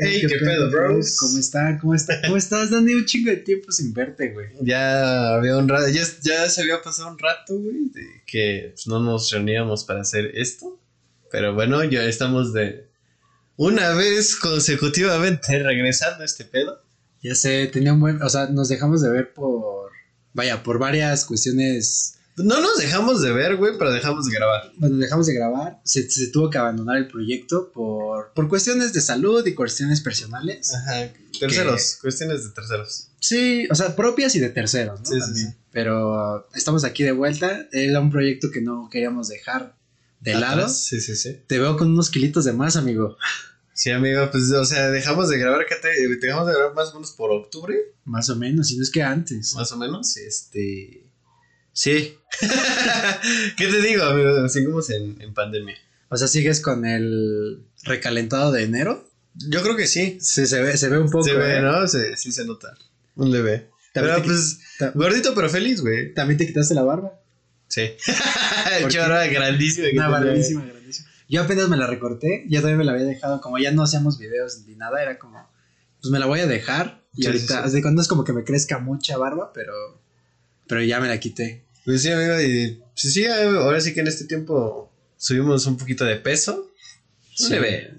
Hey, qué, pedo, bros. ¿Cómo está? ¿Cómo está? ¿Cómo estás? Dando un chingo de tiempo sin verte, güey. Ya había un rato, ya, ya se había pasado un rato, güey, de que pues, no nos reuníamos para hacer esto. Pero bueno, ya estamos de una vez consecutivamente regresando a este pedo. Ya sé, tenía un buen, o sea, nos dejamos de ver por, vaya, por varias cuestiones no nos dejamos de ver, güey, pero dejamos de grabar. Bueno, dejamos de grabar. Se, se tuvo que abandonar el proyecto por, por cuestiones de salud y cuestiones personales. Ajá. Terceros, cuestiones de terceros. Sí, o sea, propias y de terceros, ¿no? Sí, sí, sí. Pero estamos aquí de vuelta. Era un proyecto que no queríamos dejar de Atrás, lado. Sí, sí, sí. Te veo con unos kilitos de más, amigo. Sí, amigo, pues, o sea, dejamos de grabar, ¿qué te, dejamos de grabar más o menos por octubre, Más o menos, si no es que antes. más o menos, este... Sí. ¿Qué te digo, amigo? Seguimos en, en pandemia. O sea, sigues con el recalentado de enero. Yo creo que sí. Sí, se ve, se ve un poco. Se ve, ¿eh? ¿no? Se- sí se nota. Un leve. También Pero pues, gordito pero feliz, güey. También te quitaste la barba. Sí. Que Una grandísima, grandísima. Yo apenas me la recorté, ya todavía me la había dejado, como ya no hacíamos videos ni nada, era como, pues me la voy a dejar. Y Sí, ahorita, sí, no es como que me crezca mucha barba, pero, pero ya me la quité. Pues sí, amigo, y pues sí, ahora sí que en este tiempo subimos un poquito de peso. Sí. Leve.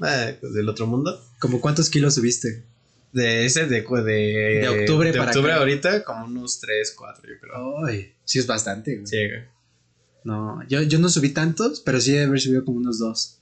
Ah, pues del otro mundo. ¿Como cuántos kilos subiste? De ese, de, de, de octubre de para octubre acá. ahorita, como unos 3, 4, yo creo. Ay, sí es bastante, güey. Sí, güey. No, yo, yo no subí tantos, pero sí debe haber subido como unos dos.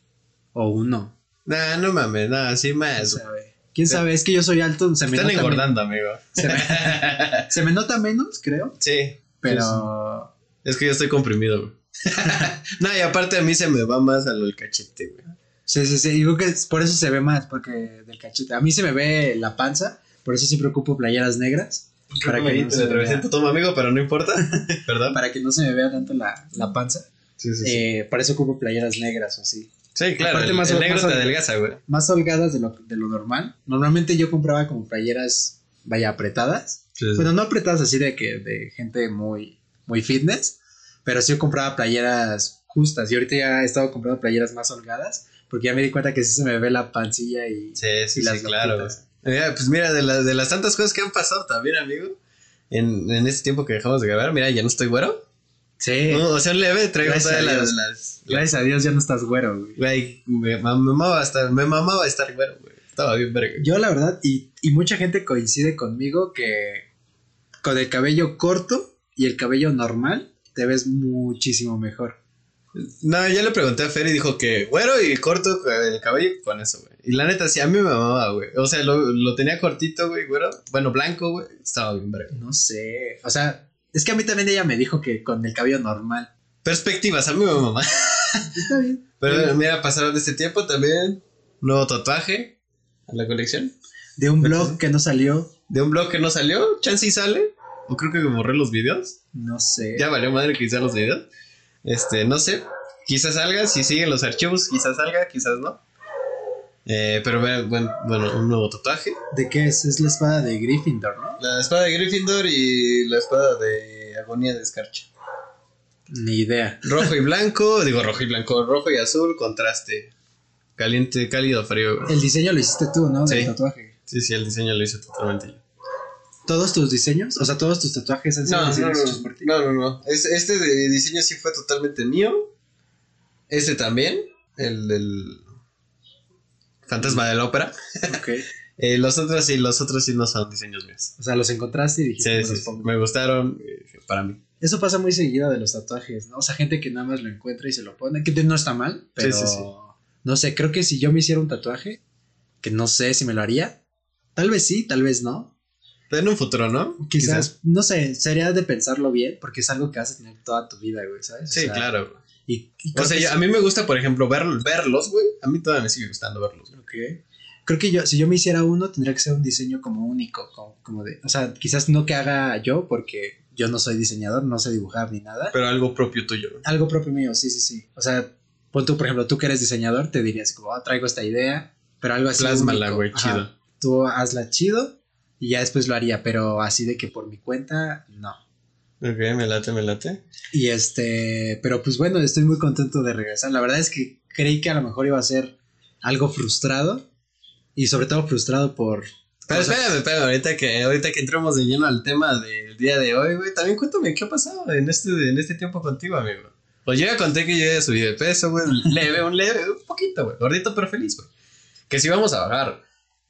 O uno. Nah, no mames, nada, sí ¿Quién más. sabe? ¿Quién sabe? Es que yo soy alto, se me Están nota engordando, amigo. Se me, se me nota menos, creo, sí, pero... es que yo estoy comprimido, güey. no, y aparte a mí se me va más a lo del cachete, güey. Sí, sí, sí. Y creo que es- por eso se ve más, porque del cachete. A mí se me ve la panza, por eso siempre ocupo playeras negras. Para que, no se me vea, toma amigo, pero no importa. Perdón. para que no se me vea tanto la, la panza. Sí, sí, sí. Eh, por eso ocupo playeras negras o así. sí, claro. aparte el, más- el negro más- te adelgaza, güey. Más holgadas de lo, de lo normal. Normalmente yo compraba como playeras, vaya, apretadas. Sí, sí. Bueno, no apretadas así de que de gente muy, muy fitness, pero sí yo compraba playeras justas. Y ahorita ya he estado comprando playeras más holgadas, porque ya me di cuenta que sí se me ve la pancilla y, Sí, sí, y las sí, claro. Mira, pues mira, de, las de las tantas cosas que han pasado también, amigo. En, en este tiempo que dejamos de grabar, mira, ya no estoy güero. Sí. No, o sea, un leve, traigo todas las, las, Gracias a Dios ya no estás güero, güey. Güey, me, me mamaba estar, me mamaba estar güero, güey. Estaba bien verga. Yo la verdad, y, y mucha gente coincide conmigo que con el cabello corto y el cabello normal te ves muchísimo mejor. No, ya le pregunté a Fer y dijo que güero y corto el cabello con eso, güey. Y la neta, sí, a mí me mamaba, güey. O sea, lo, lo tenía cortito, güey, güero. Bueno, blanco, güey. Estaba bien verga. No sé, o sea, es que a mí también ella me dijo que con el cabello normal. Perspectivas, a mí me mamaba. Está bien. Pero mira, pasaron de este tiempo también. Nuevo tatuaje a la colección. De un blog que no salió, De un blog que no salió, chance y sale. O creo que borré los videos. no sé. Ya valió madre que hicieron los videos. Este, no sé. Quizás salga, si siguen los archivos, quizás salga, quizás no. Eh, pero ve- buen- bueno, un nuevo tatuaje. ¿De qué es? Es la espada de Gryffindor, ¿no? La espada de Gryffindor y la espada de Agonía de Escarcha. Ni idea. Rojo y blanco, digo rojo y blanco, rojo y azul, contraste. Caliente, cálido, frío. El diseño lo hiciste tú, ¿no? Del tatuaje. Sí, sí, el diseño lo hice totalmente yo. ¿Todos tus diseños? O sea, todos tus tatuajes han sido No, no, diseños no, hechos por ti. no, no, no. Es- Este de diseño sí fue totalmente mío. Este también, el del Fantasma de la Ópera. Ok. Eh, los otros sí, los otros sí no son diseños míos. O sea, los encontraste y dijiste, Sí, "Me sí, los sí, pongo". me gustaron eh, para mí. Eso pasa muy seguido de los tatuajes, ¿no? O sea, gente que nada más lo encuentra y se lo pone, que no está mal, pero sí, sí. no sé, creo que si yo me hiciera un tatuaje, que no sé si me lo haría, tal vez sí, tal vez no. En un futuro, ¿no? Quizás, no sé, sería de pensarlo bien, porque es algo que vas a tener toda tu vida, güey, ¿sabes? O Sí, sea, claro. Y, y O sea, yo- sí- a mí me gusta, por ejemplo, ver, verlos, güey. A mí todavía me sigue gustando verlos. güey. Ok. Creo que yo, si yo me hiciera uno, tendría que ser un diseño como único, como, como de, o sea, quizás no que haga yo, porque yo no soy diseñador, no sé dibujar ni nada. Pero algo propio tuyo. güey. Algo propio mío, sí, sí, sí. O sea, pon tú, por ejemplo, tú que eres diseñador, te dirías como, ah, traigo esta idea, pero algo así. Plásmala, güey, chido. Tú hazla chido y ya después lo haría, pero así de que por mi cuenta, no. Ok, me late, me late. Y este, pero pues bueno, estoy muy contento de regresar. La verdad es que creí que a lo mejor iba a ser algo frustrado, Y sobre todo frustrado por... Pero cosas- espérame, espérame, ahorita que, ahorita que entremos de lleno al tema del día de hoy, güey, también cuéntame qué ha pasado en este, en este tiempo contigo, amigo. Pues yo ya conté que yo ya subí de peso, güey, leve, un leve, un poquito, güey, gordito pero feliz, güey. Que sí vamos a bajar.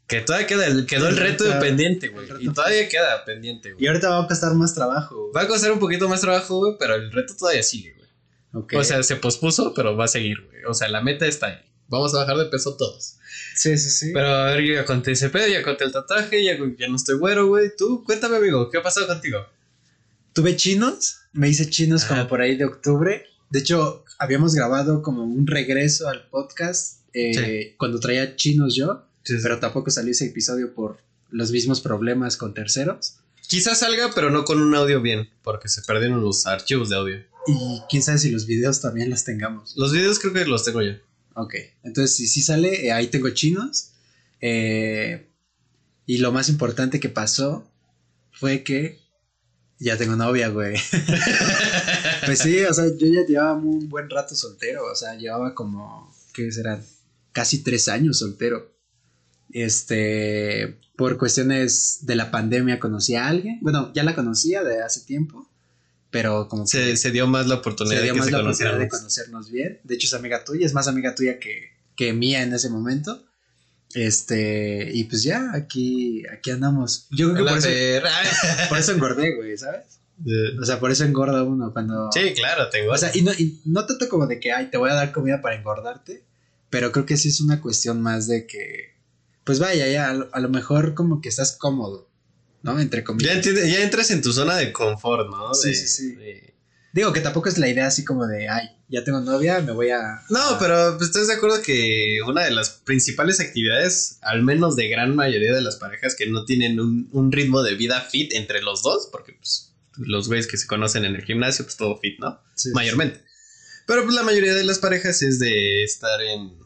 Que todavía queda quedó el reto reto- pendiente, güey. Y todavía queda pendiente, güey. Y ahorita va a costar más trabajo. güey. Va a costar un poquito más trabajo, güey, pero el reto todavía sigue, güey. O sea, se pospuso, pero va a seguir, güey. O sea, la meta está ahí. Vamos a bajar de peso todos. sí, sí, sí. Pero a ver, yo ya conté ese pedo, ya conté el tatuaje, ya, ya no estoy güero, güey. Tú, cuéntame, amigo, ¿qué ha pasado contigo? Tuve chinos, me hice chinos Ajá. como por ahí de octubre. De hecho, habíamos grabado como un regreso al podcast eh, cuando traía chinos yo, pero tampoco salió ese episodio por los mismos problemas con terceros. Quizás salga, pero no con un audio bien, porque se perdieron los archivos de audio. Y quién sabe si los videos también los tengamos. Los videos creo que los tengo yo. Ok, entonces si sí sale, eh, ahí tengo chinos. eh, y lo más importante que pasó fue que ya tengo novia, güey. pues sí, o sea, yo ya llevaba un buen rato soltero, o sea, llevaba como, ¿qué serán? Casi tres años soltero. Este, por cuestiones de la pandemia conocí a alguien, bueno, ya la conocía de hace tiempo, pero como Se, que se dio más la oportunidad se dio de que más se la oportunidad de conocernos bien. De hecho, es amiga tuya, es más amiga tuya que, que mía en ese momento. Este, y pues ya, aquí, aquí andamos. Yo creo que por eso, por eso engordé, güey, ¿sabes? O sea, por eso engorda uno cuando. Sí, claro, tengo. O sea, y no, y no tanto como de que, ay, te voy a dar comida para engordarte, pero creo que sí es una cuestión más de que, pues vaya, ya, a lo, a lo mejor como que estás cómodo, ¿no? Entre ya, comillas. entiende- ya entras en tu zona de confort, ¿no? Sí, De- sí, sí. de- Digo que tampoco es la idea así como de, ay, ya tengo novia, me voy a... No, a- pero pues, estás de acuerdo que una de las principales actividades, al menos de gran mayoría de las parejas que no tienen un, un ritmo de vida fit entre los dos, porque pues los güeyes que se conocen en el gimnasio, pues todo fit, ¿no? Sí, sí, Mayormente. Pero pues la mayoría de las parejas es de estar en...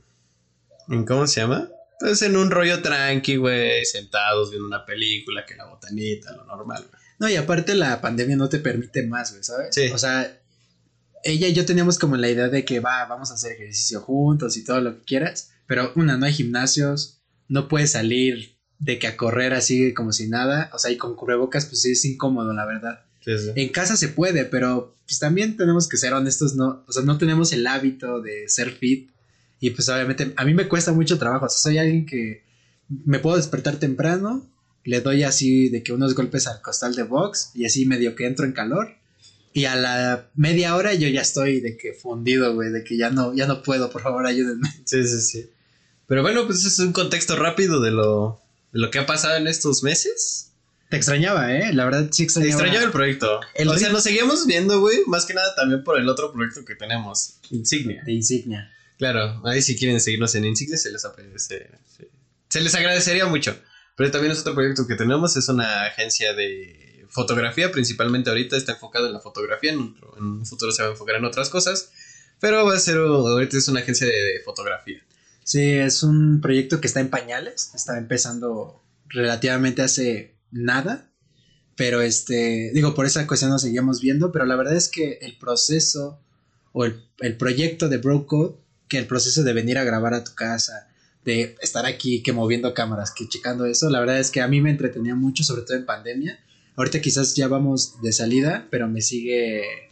¿En cómo se llama? Pues en un rollo tranqui, güey, sentados viendo una película, que la botanita, lo normal, güey. No, y aparte la pandemia no te permite más, güey, ¿sabes? Sí. O sea, ella y yo teníamos como la idea de que va, vamos a hacer ejercicio juntos y todo lo que quieras, pero una, no hay gimnasios, no puedes salir de que a correr así como si nada, o sea, y con cubrebocas pues sí es incómodo, la verdad. Sí, sí. En casa se puede, pero pues también tenemos que ser honestos, no, o sea, no tenemos el hábito de ser fit y pues obviamente a mí me cuesta mucho trabajo, o sea, soy alguien que me puedo despertar temprano, le doy así de que unos golpes al costal de box y así medio que entro en calor y a la media hora yo ya estoy de que fundido, güey, de que ya no, ya no puedo, por favor ayúdenme. Sí, sí, sí. Pero bueno, pues es un contexto rápido de lo, de lo que ha pasado en estos meses. Te extrañaba, ¿eh? La verdad sí extrañaba. Extrañaba el proyecto. El o sea, nos seguíamos viendo, güey, más que nada también por el otro proyecto que tenemos, Insignia. De insignia. Claro, ahí si quieren seguirnos en Insignia se les, se, les agradecería mucho. Pero también es otro proyecto que tenemos, es una agencia de fotografía, principalmente ahorita está enfocado en la fotografía, en un, futuro se va a enfocar en otras cosas, pero va a ser, ahorita es una agencia de, fotografía. Sí, es un proyecto que está en pañales, está empezando relativamente hace nada, pero este, digo, por esa cuestión nos seguíamos viendo, pero la verdad es que el proceso o el, el proyecto de Bro Code, que el proceso de venir a grabar a tu casa, de estar aquí, que moviendo cámaras, que checando eso, la verdad es que a mí me entretenía mucho, sobre todo en pandemia. Ahorita quizás ya vamos de salida, pero me sigue,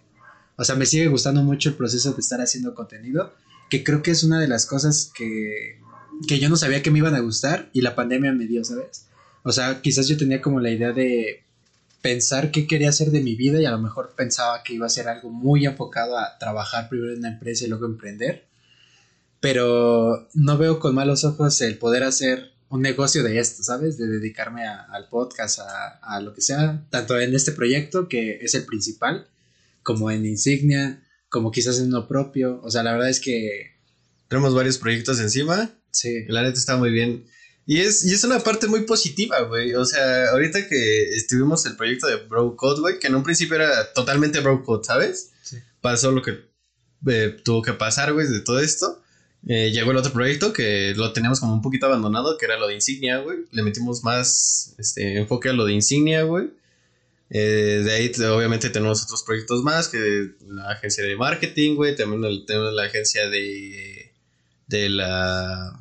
o sea, me sigue gustando mucho el proceso de estar haciendo contenido que creo que es una de las cosas que, que yo no sabía que me iban a gustar y la pandemia me dio, ¿sabes? O sea, quizás yo tenía como la idea de pensar qué quería hacer de mi vida y a lo mejor pensaba que iba a ser algo muy enfocado a trabajar primero en una empresa y luego emprender, pero no veo con malos ojos el poder hacer un negocio de esto, ¿sabes? De dedicarme a- al podcast, a, a lo que sea, tanto en este proyecto que es el principal, como en Insignia, como quizás en uno propio, o sea, la verdad es que Tenemos varios proyectos encima, sí. La neta está muy bien. Y es, y es una parte muy positiva, güey. O sea, ahorita que estuvimos el proyecto de Bro Code, güey, que en un principio era totalmente Bro Code, ¿sabes? Sí. Pasó lo que eh, tuvo que pasar, güey, de todo esto. Eh, llegó el otro proyecto que lo teníamos como un poquito abandonado, que era lo de Insignia, güey. Le metimos más este, enfoque a lo de Insignia, güey. Eh, de ahí te- obviamente tenemos otros proyectos más, que la agencia de marketing, güey. También tenemos la agencia de, de la.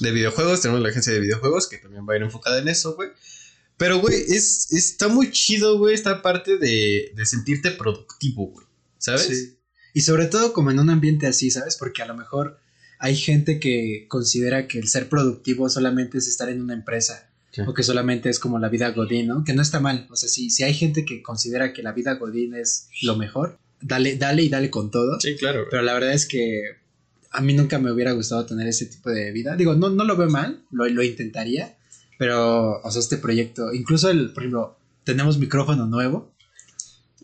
De videojuegos, tenemos la agencia de videojuegos que también va a ir enfocada en eso, güey. Pero, güey, es, está muy chido, güey, esta parte de, de sentirte productivo, güey. ¿Sabes? Sí. Y sobre todo como en un ambiente así, ¿sabes? Porque a lo mejor hay gente que considera que el ser productivo solamente es estar en una empresa. Sí. O que solamente es como la vida Godín, ¿no? Que no está mal. O sea, si, si hay gente que considera que la vida Godín es lo mejor, dale, dale y dale con todo. Sí, claro. Pero la verdad es que a mí nunca me hubiera gustado tener ese tipo de vida. Digo, no, no lo veo mal, lo, lo intentaría. Pero, o sea, este proyecto, incluso el, por ejemplo, tenemos micrófono nuevo.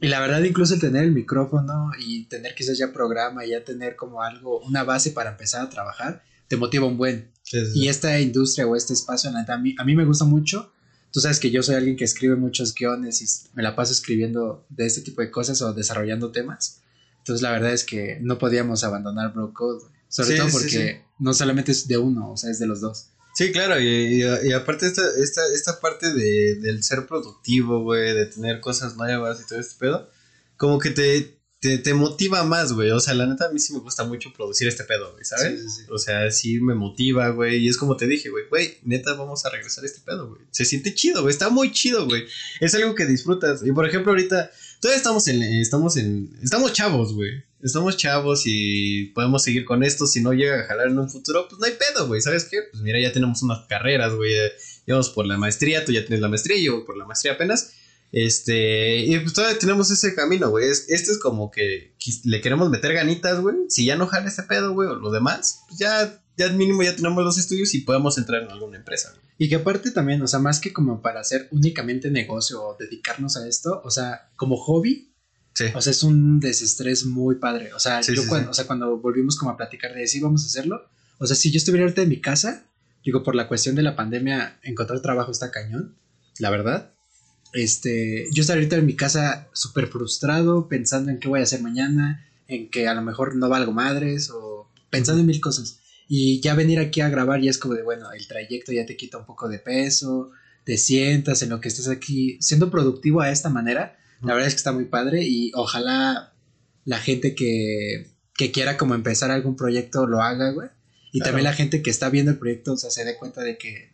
Y la verdad, incluso tener el micrófono y tener quizás ya programa ya tener como algo, una base para empezar a trabajar, te motiva un buen. Sí, sí, sí. Y esta industria o este espacio, a mí, a mí me gusta mucho. Tú sabes que yo soy alguien que escribe muchos guiones y me la paso escribiendo de este tipo de cosas o desarrollando temas. Entonces la verdad es que no podíamos abandonar Bro Code. Sobre Sí, todo porque no solamente es de uno, o sea, es de los dos. Sí, claro, y, y- y aparte esta, esta, esta parte de, del ser productivo, güey, de tener cosas nuevas y todo este pedo, como que te, te, te motiva más, güey. O sea, la neta a mí sí me gusta mucho producir este pedo, güey, ¿sabes? Sí, sí, sí. O sea, sí me motiva, güey. Y es como te dije, güey, güey, neta, vamos a regresar a este pedo, güey. Se siente chido, güey. Está muy chido, güey. Es algo que disfrutas. Y por ejemplo, ahorita, todavía estamos en, estamos en, estamos chavos, güey. Estamos chavos y podemos seguir con esto. Si no llega a jalar en un futuro, pues no hay pedo, güey. ¿Sabes qué? Pues mira, ya tenemos unas carreras, güey. Llevamos por la maestría, tú ya tienes la maestría, yo por la maestría apenas. Este, y pues todavía tenemos ese camino, güey. Es- Este es como que le queremos meter ganitas, güey. Si ya no jala ese pedo, güey, o lo demás, pues ya, ya mínimo ya tenemos los estudios y podemos entrar en alguna empresa, güey. Y que aparte también, o sea, más que como para hacer únicamente negocio o dedicarnos a esto, o sea, como hobby, Sí. o sea, es un desestrés muy padre. O sea, Sí, yo sí, cuando, o sea, cuando volvimos como a platicar de sí, vamos a hacerlo, o sea, si yo estuviera ahorita en mi casa, digo, por la cuestión de la pandemia, encontrar trabajo está cañón, la verdad. Este, yo estaría ahorita en mi casa súper frustrado, pensando en qué voy a hacer mañana, en que a lo mejor no valgo madres, o pensando en mil cosas. Y ya venir aquí a grabar ya es como de, bueno, el trayecto ya te quita un poco de peso, te sientas en lo que estás aquí, siendo productivo a esta manera, la verdad es que está muy padre y ojalá la gente que, que quiera como empezar algún proyecto lo haga, güey. Y Claro. también la gente que está viendo el proyecto, o sea, se dé cuenta de que,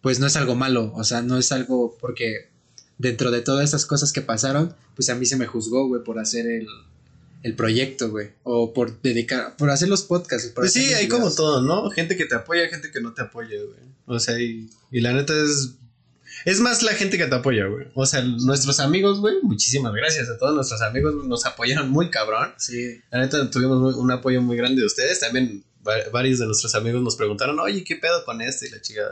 pues no es algo malo, o sea, no es algo porque dentro de todas esas cosas que pasaron, pues a mí se me juzgó, güey, por hacer el, el proyecto, güey, o por dedicar, por hacer los podcasts. por Pues sí, hay como todo, ¿no? Gente que te apoya, gente que no te apoya, güey. O sea, y, y la neta es. Es más la gente que te apoya, güey. O sea, nuestros amigos, güey, muchísimas gracias a todos nuestros amigos, nos apoyaron muy cabrón. Sí, La neta tuvimos muy- un apoyo muy grande de ustedes. También va- varios de nuestros amigos nos preguntaron, oye, ¿qué pedo con este? Y la chica,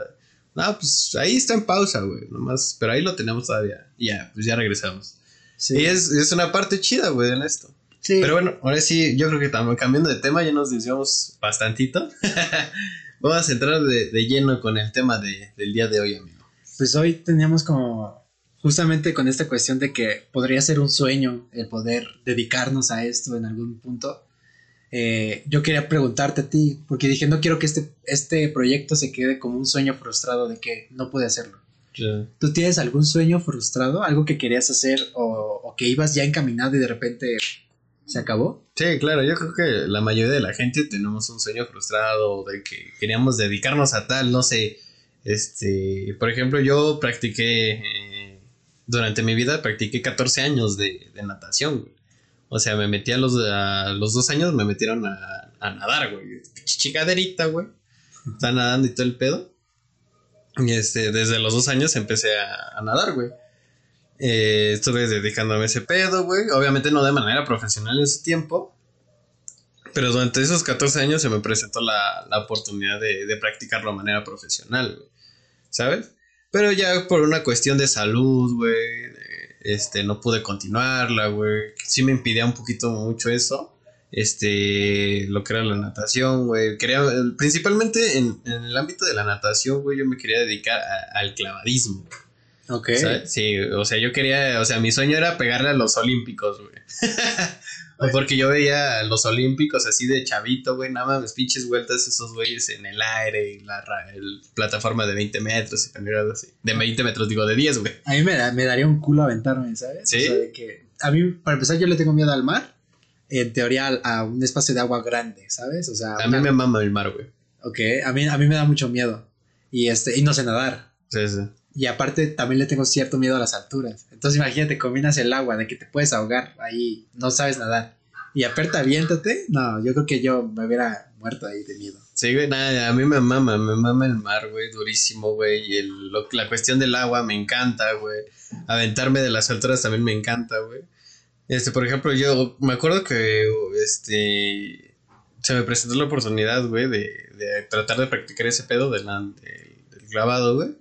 no, pues ahí está en pausa, güey, nomás, pero ahí lo tenemos todavía. Y ya, pues ya regresamos. sí. Y es, es una parte chida, güey, en esto. sí. Pero bueno, ahora sí, yo creo que también cambiando de tema, ya nos desviamos bastantito. Vamos a entrar de, de lleno con el tema de- del día de hoy, amigo. Pues hoy teníamos como justamente con esta cuestión de que podría ser un sueño el poder dedicarnos a esto en algún punto. Eh, yo quería preguntarte a ti, porque dije, no quiero que este, este proyecto se quede como un sueño frustrado de que no pude hacerlo. ¿Tú tienes algún sueño frustrado? ¿Algo que querías hacer o, o que ibas ya encaminado y de repente se acabó? Sí, claro, yo creo que la mayoría de la gente tenemos un sueño frustrado de que queríamos dedicarnos a tal, no sé, este, por ejemplo, yo practiqué, eh, durante mi vida practiqué 14 años de, de natación. O sea, me metí a los, a los dos años, me metieron a, a nadar, güey. Chicaderita, güey. Está nadando y todo el pedo. Y este, desde los dos años empecé a, a nadar, güey. Eh, estuve dedicándome a ese pedo, güey. Obviamente no de manera profesional en ese tiempo. Pero durante esos 14 años se me presentó la, la oportunidad de, de practicarlo de manera profesional, güey. ¿Sabes? Pero ya por una cuestión de salud, güey. Este, no pude continuarla, güey. Sí me impidía un poquito mucho eso. Este, lo que era la natación, güey. Quería, principalmente en, en el ámbito de la natación, güey, yo me quería dedicar a- al clavadismo. Ok. ¿sabes? Sí, o sea, yo quería, o sea, mi sueño era pegarle a los olímpicos, güey. O Porque yo veía los olímpicos así de chavito, güey, nada más pinches vueltas esos güeyes en el aire y la ra- el plataforma de 20 metros y pendejadas así. De 20 metros, digo, de 10, güey. A mí me, da- me daría un culo aventarme, ¿sabes? ¿Sí? O sea, de que a mí, para empezar, yo le tengo miedo al mar. En teoría, a un espacio de agua grande, ¿sabes? O sea, A una- mí me mama el mar, güey. Ok, a mí, a mí me da mucho miedo. Y, este, y no sé nadar. Sí, sí. Y aparte también le tengo cierto miedo a las alturas. Entonces imagínate, combinas el agua de que te puedes ahogar ahí, no sabes nadar. Y aparte aviéntate. No, yo creo que yo me hubiera muerto ahí de miedo. Sí, güey, nada, a mí me mama, me mama el mar, güey, durísimo, güey. Y el, lo- la cuestión del agua me encanta, güey. Aventarme de las alturas también me encanta, güey. Este, por ejemplo, yo me acuerdo que, este, se me presentó la oportunidad, güey, de, de tratar de practicar ese pedo de la- del, del clavado, güey.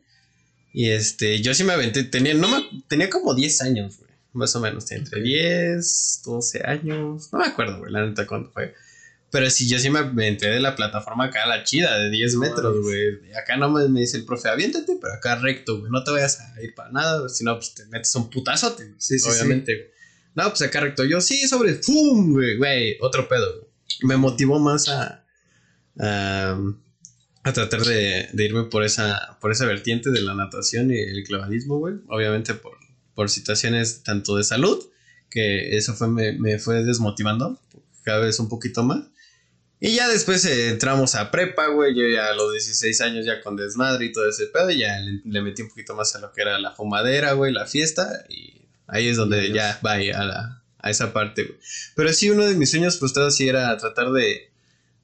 Y este, yo sí me aventé, tenía, no me, tenía como 10 años, güey. Más o menos, entre 10, 12 años. No me acuerdo, güey, la neta cuándo fue. Pero sí, yo sí me aventé de la plataforma acá, la chida, de 10 metros, güey. Acá no me, me dice el profe, aviéntate, pero acá recto, güey. No te vayas a ir para nada, si no, pues te metes un putazote, güey. Sí, sí, obviamente, güey. No, pues acá recto. Yo, sí, sobre, ¡fum! Güey, güey, otro pedo, güey. Me motivó más a, a, a tratar de, de irme por esa, por esa vertiente de la natación y el clavadismo, güey. Obviamente por, por situaciones tanto de salud, que eso fue, me, me fue desmotivando cada vez un poquito más. Y ya después eh, entramos a prepa, güey. Yo ya a los 16 años ya con desmadre y todo ese pedo. Y ya le, le metí un poquito más a lo que era la fumadera, güey, la fiesta. Y ahí es donde Dios. ya va a, la, a esa parte, güey. Pero sí, uno de mis sueños frustrados sí era tratar de,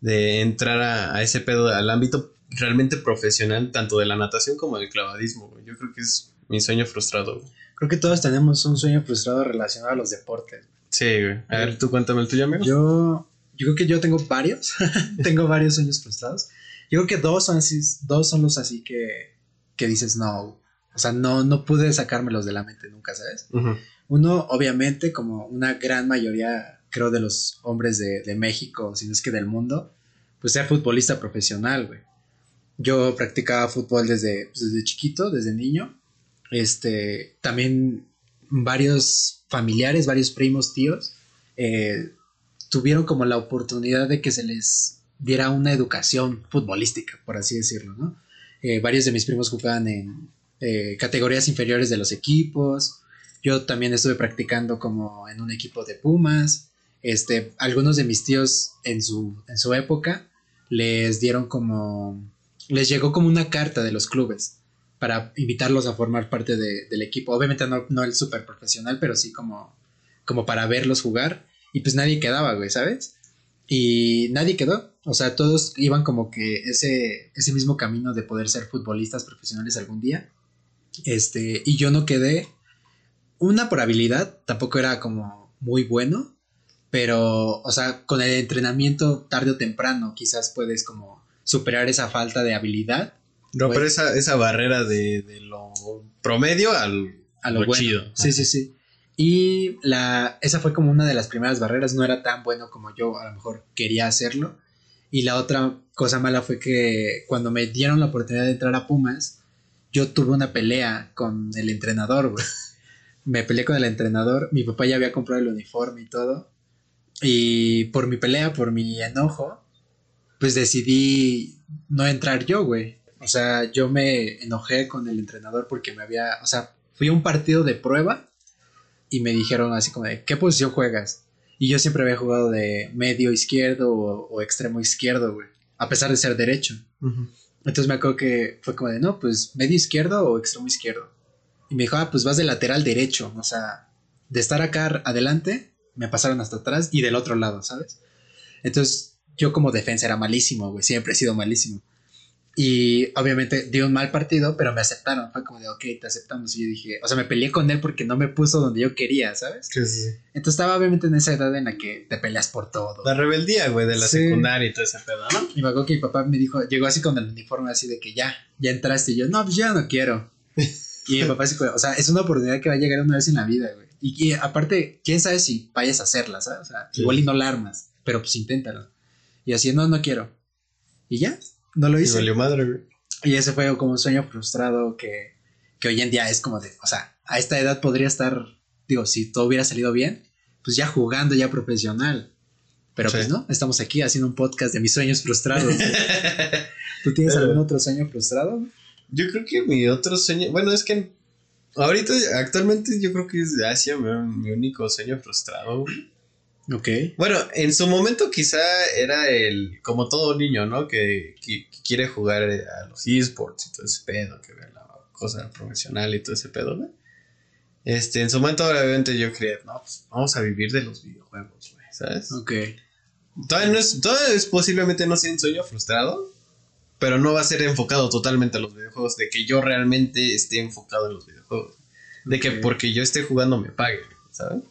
de entrar a, a ese pedo, al ámbito realmente profesional, tanto de la natación como del clavadismo, güey. Yo creo que es mi sueño frustrado, güey. Creo que todos tenemos un sueño frustrado relacionado a los deportes. Sí, güey. A ver, tú cuéntame el tuyo, amigo. Yo, yo creo que yo tengo varios. tengo varios sueños frustrados. Yo creo que dos son así, dos son los así que, que dices no. O sea, no, no pude sacármelos de la mente nunca, ¿sabes? Ujú. Uno, obviamente, como una gran mayoría, creo, de los hombres de, de México, si no es que del mundo, pues ser futbolista profesional, güey. Yo practicaba fútbol desde, pues, desde chiquito, desde niño. Este, también varios familiares, varios primos, tíos, eh, tuvieron como la oportunidad de que se les diera una educación futbolística, por así decirlo, ¿no? Eh, varios de mis primos jugaban en eh, categorías inferiores de los equipos. Yo también estuve practicando como en un equipo de Pumas. Este, algunos de mis tíos en su, en su época les dieron como, les llegó como una carta de los clubes para invitarlos a formar parte de- del equipo. Obviamente no, no el súper profesional, pero sí como, como para verlos jugar. Y pues nadie quedaba, güey, ¿sabes? Y nadie quedó. O sea, todos iban como que ese, ese mismo camino de poder ser futbolistas profesionales algún día. Este, y yo no quedé. Una por habilidad, tampoco era como muy bueno. Pero, o sea, con el entrenamiento tarde o temprano, quizás puedes como superar esa falta de habilidad No, Güey. pero esa, esa barrera de, de lo promedio al a lo, Lo bueno. chido. Sí, sí, sí. Y la, esa fue como una de las primeras barreras. No era tan bueno como yo a lo mejor quería hacerlo. Y la otra cosa mala fue que cuando me dieron la oportunidad de entrar a Pumas, yo tuve una pelea con el entrenador, güey. Me peleé con el entrenador. Mi papá ya había comprado el uniforme y todo. Y por mi pelea, por mi enojo, pues decidí no entrar yo, güey. O sea, yo me enojé con el entrenador porque me había, o sea, fui a un partido de prueba y me dijeron así como de, ¿qué posición juegas? Y yo siempre había jugado de medio izquierdo o, o extremo izquierdo, güey, a pesar de ser derecho. Entonces me acuerdo que fue como de, no, pues medio izquierdo o extremo izquierdo. Y me dijo, ah, pues vas de lateral derecho, o sea, de estar acá adelante, me pasaron hasta atrás y del otro lado, ¿sabes? Entonces yo como defensa era malísimo, güey, siempre he sido malísimo. Y obviamente di un mal partido, pero me aceptaron. Fue como de, ok, te aceptamos. Y yo dije, o sea, me peleé con él porque no me puso donde yo quería, ¿sabes? Sí, sí. Entonces estaba obviamente en esa edad en la que te peleas por todo. La rebeldía, güey, de la Sí. secundaria y todo ese pedo, ¿no? Y me acuerdo que mi papá me dijo, llegó así con el uniforme así de que ya, ya entraste. Y yo, no, pues ya no quiero. Y mi papá así, o sea, es una oportunidad que va a llegar una vez en la vida, güey. Y, y aparte, quién sabe si vayas a hacerla, ¿sabes? O sea, Sí. igual y no la armas, pero pues inténtalo. Y así, no, no quiero. Y ya, no lo Y hice. valió madre, güey. Y ese fue como un sueño frustrado que, que hoy en día es como de, o sea, a esta edad podría estar, digo, si todo hubiera salido bien, pues ya jugando, ya profesional. Pero Sí. pues no, estamos aquí haciendo un podcast de mis sueños frustrados. ¿Tú tienes algún otro sueño frustrado? Yo creo que mi otro sueño, bueno, es que ahorita, actualmente, yo creo que es Asia mi, mi único sueño frustrado. Ok. Bueno, en su momento quizá era el, como todo niño, ¿no? Que, que- que quiere jugar eh, a los esports y todo ese pedo, que ve la cosa profesional y todo ese pedo, ¿no? Este, en su momento obviamente yo creía, no, pues vamos a vivir de los videojuegos, güey, ¿sabes? Ok. Todavía no es, todavía es posiblemente no sea un sueño frustrado, pero no va a ser enfocado totalmente a los videojuegos, de que yo realmente esté enfocado en los videojuegos. De que porque yo esté jugando me pague, ¿sabes?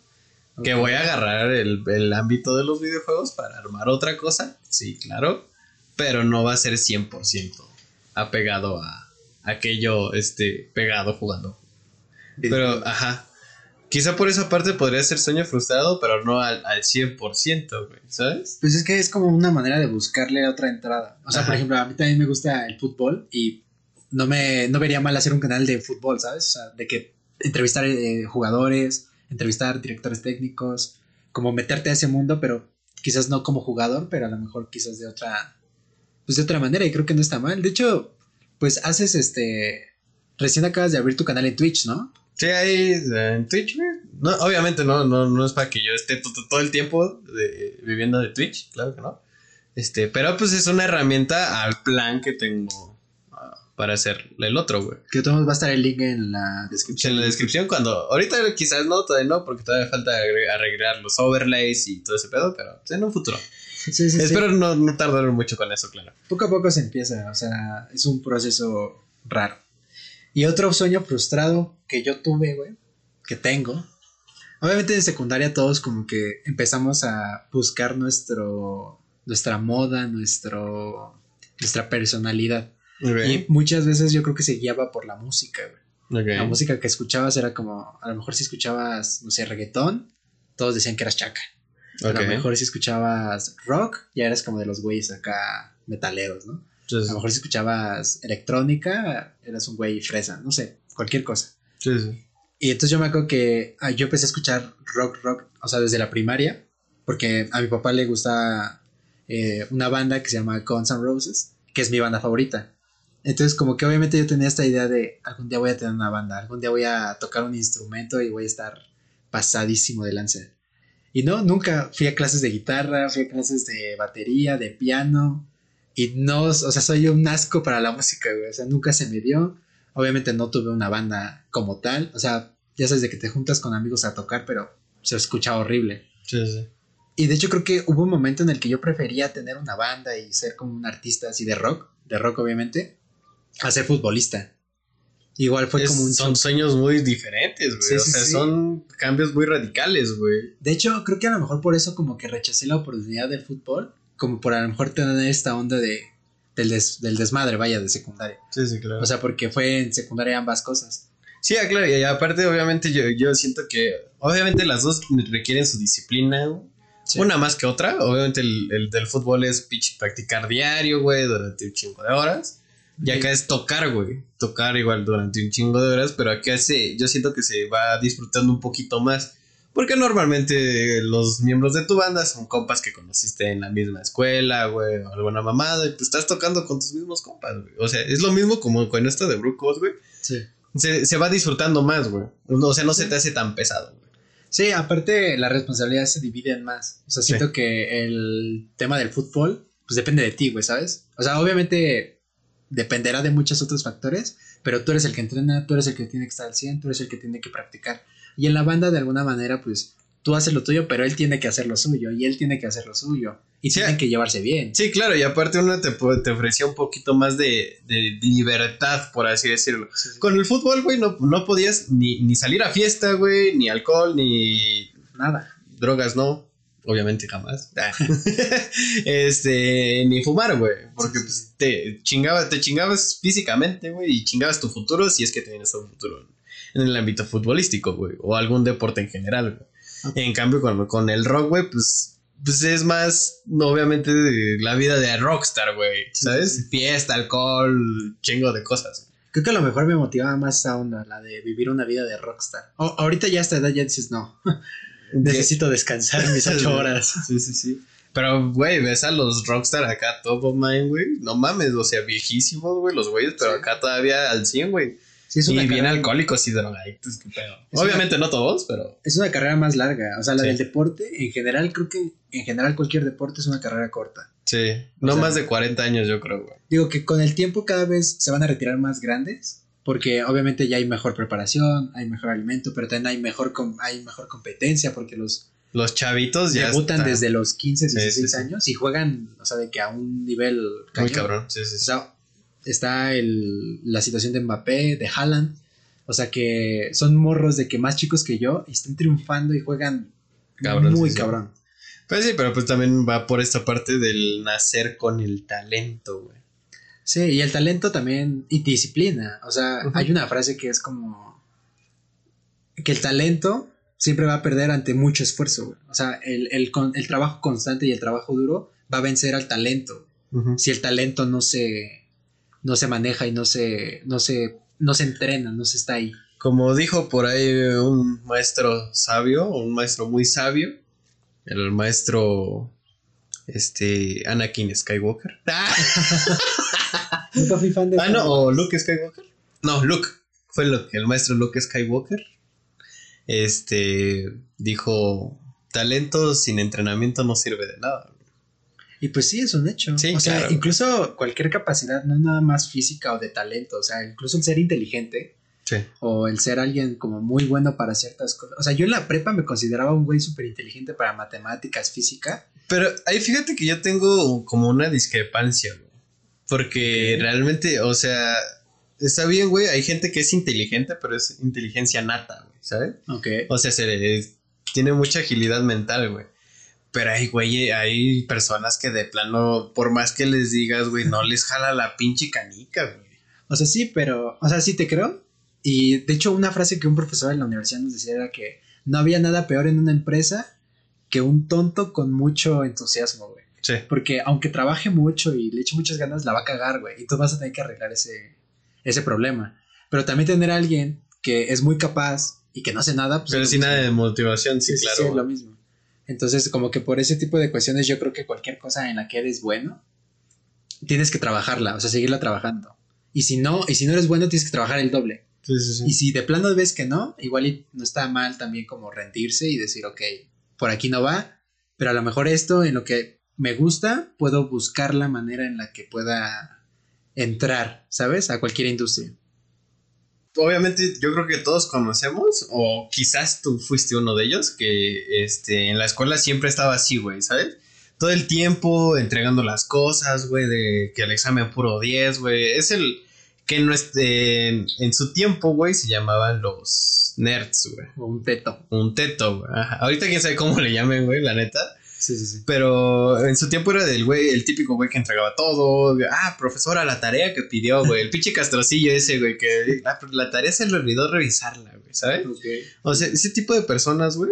Que voy a agarrar el, el ámbito de los videojuegos para armar otra cosa, sí, claro, pero no va a ser 100% apegado a aquello, este, pegado jugando. Pero, ajá, quizá por esa parte podría ser sueño frustrado, pero no al, al 100%, güey, ¿sabes? Pues es que es como una manera de buscarle otra entrada. O sea, por ejemplo, a mí también me gusta el fútbol y no me no vería mal hacer un canal de fútbol, ¿sabes? O sea, de que entrevistar eh, jugadores, entrevistar directores técnicos, como meterte a ese mundo, pero quizás no como jugador, pero a lo mejor quizás de otra pues de otra manera y creo que no está mal. De hecho, pues haces este recién acabas de abrir tu canal en Twitch, ¿no? Sí, ahí en Twitch, güey. No, obviamente no, no, no es para que yo esté to- to- todo el tiempo de- viviendo de Twitch, claro que no. Este, pero pues es una herramienta al plan que tengo ah, para hacer el otro, güey. Que todos va a estar el link en la descripción. En la descripción cuando, ahorita quizás no, todavía no, porque todavía falta arreglar los overlays y todo ese pedo, pero pues, en un futuro. Sí, sí, sí. Espero no, no tardar mucho con eso, claro. Poco a poco se empieza, o sea, es un proceso raro. Y otro sueño frustrado que yo tuve, güey, que tengo. Obviamente en secundaria todos como que empezamos a buscar nuestro, nuestra moda, nuestro, nuestra personalidad. Y muchas veces yo creo que se guiaba por la música, güey. La música que escuchabas era como, a lo mejor si escuchabas, no sé, reggaetón, todos decían que eras chaca. A lo mejor si escuchabas rock, ya eras como de los güeyes acá metaleros, ¿no? A Sí, lo mejor si escuchabas electrónica, eras un güey fresa, no sé, cualquier cosa. sí, sí. Y entonces yo me acuerdo que ah, yo empecé a escuchar rock, rock, o sea, desde la primaria, porque a mi papá le gusta eh, una banda que se llama Guns N' Roses, que es mi banda favorita. Entonces como que obviamente yo tenía esta idea de algún día voy a tener una banda, algún día voy a tocar un instrumento y voy a estar pasadísimo de lance. Y no, nunca fui a clases de guitarra, fui a clases de batería, de piano. Y no, o sea, soy un asco para la música, güey. O sea, nunca se me dio. Obviamente no tuve una banda como tal. O sea, ya sabes de que te juntas con amigos a tocar, pero se escucha horrible. Sí, sí. Y de hecho creo que hubo un momento en el que yo prefería tener una banda y ser como un artista así de rock, de rock obviamente, a ser futbolista. Igual fue Es- como un... son sueños muy diferentes, güey. Sí, o sí, sea, sí. son cambios muy radicales, güey. De hecho, creo que a lo mejor por eso como que rechacé la oportunidad del fútbol, como por a lo mejor tener esta onda de del, des- del desmadre, vaya, de secundaria. Sí, sí, claro. O sea, porque fue en secundaria ambas cosas. sí, ah, claro. Y aparte, obviamente, yo, yo siento que, obviamente, las dos requieren su disciplina, güey. Sí. Una más que otra. Obviamente, el, el del fútbol es pinche practicar diario, güey, durante un chingo de horas. Y acá es tocar, güey. Tocar igual durante un chingo de horas, pero acá se, yo siento que se va disfrutando un poquito más. Porque normalmente los miembros de tu banda son compas que conociste en la misma escuela, güey, o alguna mamada, y pues estás tocando con tus mismos compas, güey. O sea, es lo mismo como con esto de Brookos, güey. Sí. Se, se va disfrutando más, güey. O sea, no se te hace tan pesado, güey. Sí, aparte la responsabilidad se divide en más. O sea, siento que el tema del fútbol, pues depende de ti, güey, ¿sabes? O sea, obviamente dependerá de muchos otros factores, pero tú eres el que entrena, tú eres el que tiene que estar al 100, tú eres el que tiene que practicar. Y en la banda, de alguna manera, pues tú haces lo tuyo, pero él tiene que hacer lo suyo y él tiene que hacer lo suyo. Y Sí. tienen que llevarse bien. Sí, claro, y aparte uno te, te ofrecía un poquito más de, de libertad, por así decirlo. Con el fútbol, güey, no, no podías ni, ni salir a fiesta, güey, ni alcohol, ni Nada. drogas, no. Obviamente jamás. este, ni fumar, güey. Porque pues, te, chingaba, te chingabas físicamente, güey, y chingabas tu futuro si es que tenías un futuro en el ámbito futbolístico, güey, o algún deporte en general, güey. En cambio, con, con el rock, güey, pues, pues es más, obviamente, de la vida de rockstar, güey, ¿sabes? sí, sí. Fiesta, alcohol, chingo de cosas. Creo que a lo mejor me motivaba más esa onda, la de vivir una vida de rockstar. O- ahorita ya a esta edad ya dices, no, necesito descansar mis ocho horas. Sí, sí, sí. Pero, güey, ves a los rockstar acá top of mind, güey. No mames, o sea, viejísimos, güey, los güeyes, pero Sí. acá todavía al 100, güey. Sí, es una y bien alcohólicos y drogadictos, qué pedo. Es Obviamente no todos, pero Es una carrera más larga. O sea, la Sí. del deporte, en general, creo que en general cualquier deporte es una carrera corta. sí. No sea- más de 40 años, yo creo, güey. Digo que con el tiempo cada vez se van a retirar más grandes. Porque obviamente ya hay mejor preparación, hay mejor alimento, pero también hay mejor, hay mejor competencia porque los Los chavitos ya. debutan están desde los 15, Sí, 16 sí, sí. años y juegan, o sea, de que a un nivel Muy cabrón. Sí, sí, O sí. sea, está el, la situación de Mbappé, de Haaland. O sea, que son morros de que más chicos que yo y están triunfando y juegan Cabrón, muy sí, cabrón. Pues sí, pero pues también va por esta parte del nacer con el talento, güey. Sí, y el talento también, y disciplina. O sea, hay una frase que es como que el talento siempre va a perder ante mucho esfuerzo. güey. O sea, el, el el trabajo constante y el trabajo duro va a vencer al talento. Si el talento no se, no se maneja y no se, no se, no se entrena, no se está ahí. Como dijo por ahí un maestro sabio, un maestro muy sabio, el maestro este Anakin Skywalker. Nunca fui fan de Ah, no, o Luke Skywalker. No, Luke. Fue Luke, el maestro Luke Skywalker. Este dijo: talento sin entrenamiento no sirve de nada. Y pues sí, es un hecho. Sí, o sea, claro. incluso cualquier capacidad, no nada más física o de talento, o sea, incluso el ser inteligente Sí. o el ser alguien como muy bueno para ciertas cosas. O sea, yo en la prepa me consideraba un güey súper inteligente para matemáticas, física. Pero ahí fíjate que yo tengo como una discrepancia, güey. Porque realmente, o sea, está bien, güey. Hay gente que es inteligente, pero es inteligencia nata, güey, ¿sabes? Ok. O sea, se es- tiene mucha agilidad mental, güey. Pero hay, güey, hay personas que de plano, por más que les digas, güey, no les jala la pinche canica, güey. O sea, sí, pero, o sea, sí te creo. Y de hecho, una frase que un profesor en la universidad nos decía era que no había nada peor en una empresa que un tonto con mucho entusiasmo, güey. Sí. Porque aunque trabaje mucho y le eche muchas ganas, la va a cagar, güey. Y tú vas a tener que arreglar ese, ese problema. Pero también tener a alguien que es muy capaz y que no hace nada, pues. Pero sin nada de motivación, sí, Sí, claro. sí, es lo mismo. Entonces, como que por ese tipo de cuestiones, yo creo que cualquier cosa en la que eres bueno, tienes que trabajarla, o sea, seguirla trabajando. Y si no, y si no eres bueno, tienes que trabajar el doble. Sí, sí, sí. Y si de plano ves que no, igual no está mal también como rendirse y decir, ok, por aquí no va, pero a lo mejor esto en lo que me gusta, puedo buscar la manera en la que pueda entrar, ¿sabes? A cualquier industria. Obviamente yo creo que todos conocemos, o quizás tú fuiste uno de ellos, que este, en la escuela siempre estaba así, güey, ¿sabes? Todo el tiempo entregando las cosas, güey, de que el examen puro 10, güey. Es el que no este, en, en su tiempo, güey, se llamaban los nerds, güey. Un teto. Un teto, güey. Ajá. Ahorita quién sabe cómo le llamen, güey, la neta. Sí, sí, sí. Pero en su tiempo era del güey, el típico güey que entregaba todo. Ah, profesora, la tarea que pidió, güey. El pinche castrocillo ese, güey, que la, la tarea se le olvidó revisarla, güey, ¿sabes? O sea, ese tipo de personas, güey.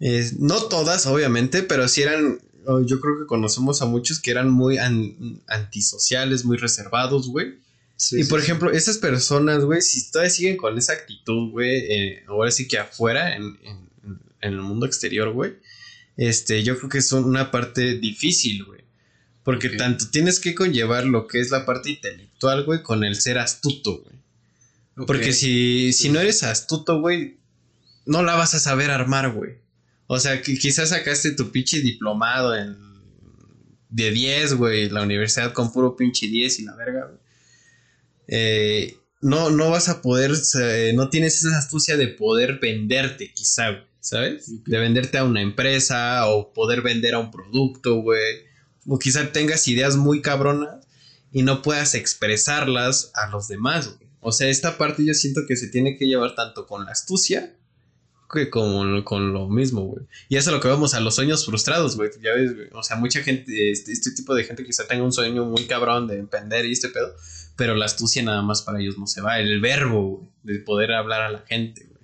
eh, no todas, obviamente, pero sí eran. oh, Yo creo que conocemos a muchos que eran muy an- antisociales, muy reservados, güey. Sí, y sí, por sí. ejemplo, esas personas, güey, si todavía siguen con esa actitud, güey, eh, ahora sí que afuera, en, en- en el mundo exterior, güey, este, yo creo que son una parte difícil, güey. Porque tanto tienes que conllevar lo que es la parte intelectual, güey, con el ser astuto, güey. Porque si, si no eres astuto, güey, no la vas a saber armar, güey. O sea, que quizás sacaste tu pinche diplomado en de 10, güey, la universidad con puro pinche 10 y la verga, güey. Eh, no, no vas a poder, eh, no tienes esa astucia de poder venderte, quizá, güey, ¿sabes? De venderte a una empresa o poder vender a un producto, güey. O quizá tengas ideas muy cabronas y no puedas expresarlas a los demás, güey. O sea, esta parte yo siento que se tiene que llevar tanto con la astucia que como con lo mismo, güey. Y eso es lo que vemos a los sueños frustrados, güey. Ya ves, güey. O sea, mucha gente, este, este tipo de gente quizá tenga un sueño muy cabrón de emprender y este pedo, pero la astucia nada más para ellos no se va. El verbo, güey, de poder hablar a la gente, güey.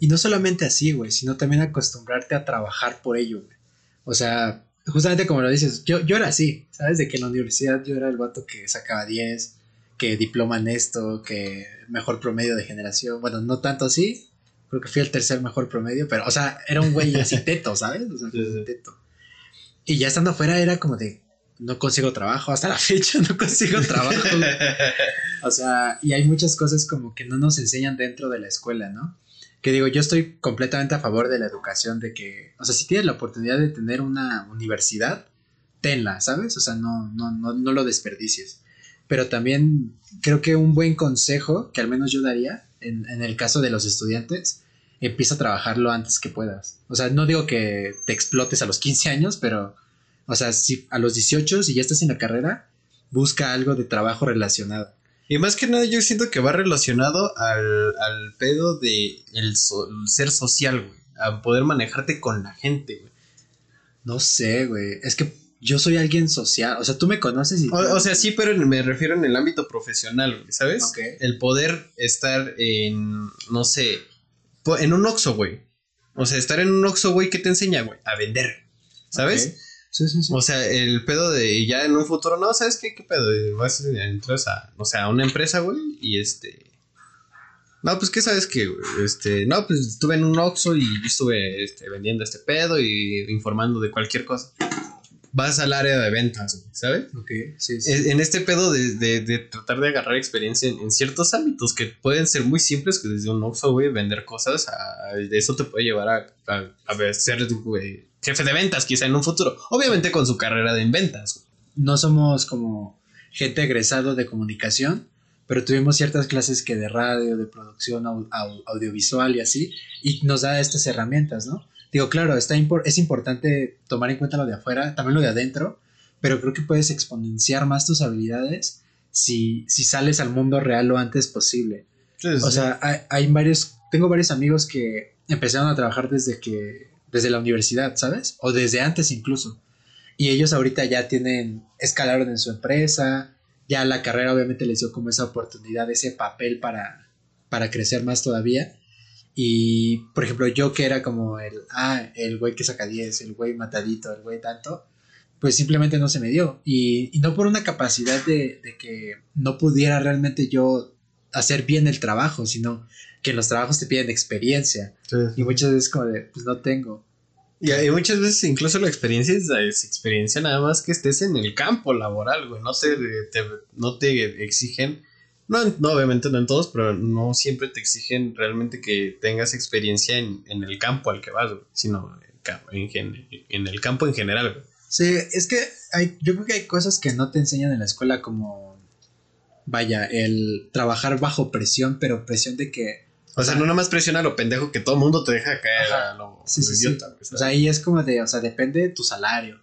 Y no solamente así, güey, sino también acostumbrarte a trabajar por ello, güey. O sea, justamente como lo dices, yo, yo era así, ¿sabes? De que en la universidad yo era el vato que sacaba 10, que diploma en esto, que mejor promedio de generación. Bueno, no tanto así, creo que fui el tercer mejor promedio, pero, o sea, era un güey así teto, ¿sabes? O sea, Sí, sí. teto. Y ya estando afuera era como de, no consigo trabajo, hasta la fecha no consigo trabajo. O sea, y hay muchas cosas como que no nos enseñan dentro de la escuela, ¿no? Que digo, yo estoy completamente a favor de la educación, de que, o sea, si tienes la oportunidad de tener una universidad, tenla, ¿sabes? O sea, no, no, no, no lo desperdicies. Pero también creo que un buen consejo, que al menos yo daría, en, en el caso de los estudiantes, empieza a trabajarlo antes que puedas. O sea, no digo que te explotes a los 15 años, pero, o sea, si a los 18, si ya estás en la carrera, busca algo de trabajo relacionado. Y más que nada yo siento que va relacionado al, al pedo de el, so- el ser social, güey. A poder manejarte con la gente, güey. No sé, güey. Es que yo soy alguien social. O sea, tú me conoces y... O, o sea, sí, pero me refiero en el ámbito profesional, güey, ¿sabes? Ok. El poder estar en, no sé, en un Oxxo, güey. O sea, estar en un Oxxo, güey, ¿qué te enseña, güey? A vender, ¿sabes? Ok. O sea, el pedo de ya en un futuro, no, ¿sabes qué? ¿Qué pedo? Vas, entras a, o sea, a una empresa, güey, y este... No, pues, ¿qué sabes qué, güey? Este, no, pues, estuve en un Oxxo y estuve este, vendiendo este pedo y informando de cualquier cosa. Vas al área de ventas, ¿sabes? Ok, sí, sí. En este pedo de, de- de tratar de agarrar experiencia en, en ciertos ámbitos que pueden ser muy simples, que desde un Oxxo, güey, vender cosas, a, eso te puede llevar a, a, a ser güey, jefe de ventas quizá en un futuro. Obviamente con su carrera de en ventas. güey. no somos como gente egresado de comunicación, pero tuvimos ciertas clases que de radio, de producción au- au- audiovisual y así, y nos da estas herramientas, ¿no? Digo, claro, está impor- es importante tomar en cuenta lo de afuera, también lo de adentro, pero creo que puedes exponenciar más tus habilidades si, si sales al mundo real lo antes posible. O sea, hay, hay varios, tengo varios amigos que empezaron a trabajar desde que, desde la universidad, ¿sabes? O desde antes incluso. Y ellos ahorita ya tienen, escalaron en su empresa, ya la carrera obviamente les dio como esa oportunidad, ese papel para, para crecer más todavía. Y, por ejemplo, yo que era como el, ah, el güey que saca 10, el güey matadito, el güey tanto, pues simplemente no se me dio. Y, y no por una capacidad de, de que no pudiera realmente yo hacer bien el trabajo, sino que en los trabajos te piden experiencia. Y muchas veces como de, pues no tengo. Y, y muchas veces incluso la experiencia es, es experiencia nada más que estés en el campo laboral, güey. No te, te- no te exigen, no, no, obviamente no en todos, pero no siempre te exigen realmente que tengas experiencia en, en el campo al que vas, güey, sino en, en en el campo en general, güey. Sí, es que hay, yo creo que hay cosas que no te enseñan en la escuela como, vaya, el trabajar bajo presión, pero presión de que, O sea, no nada más presiona a lo pendejo que todo el mundo te deja caer Ajá. a lo, Sí, sí. idiota, o sea, ahí es como de, o sea, depende de tu salario,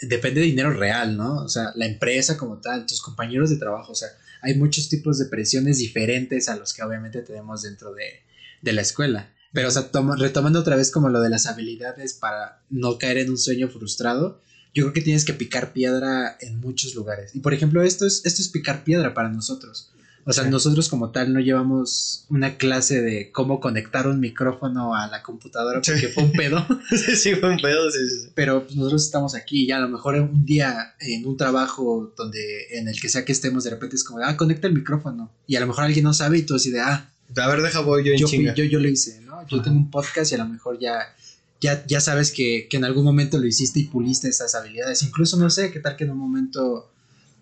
depende de dinero real, ¿no? O sea, la empresa como tal, tus compañeros de trabajo, o sea, hay muchos tipos de presiones diferentes a los que obviamente tenemos dentro de, de la escuela. Pero, o sea, toma- retomando otra vez como lo de las habilidades para no caer en un sueño frustrado, yo creo que tienes que picar piedra en muchos lugares. Y por ejemplo, esto es, esto es picar piedra para nosotros. O sea, Sí. nosotros como tal no llevamos una clase de cómo conectar un micrófono a la computadora Sí. porque fue un pedo. sí, sí, fue un pedo, sí, sí, pero pues, nosotros estamos aquí y a lo mejor un día en un trabajo donde en el que sea que estemos de repente es como, ah, conecta el micrófono y a lo mejor alguien no sabe y tú así de, ah, A ver, deja voy yo en yo, chinga. yo, yo lo hice, ¿no? Yo Ajá. tengo un podcast y a lo mejor ya, ya, ya sabes que, que en algún momento lo hiciste y puliste esas habilidades. Incluso, no sé, qué tal que en un momento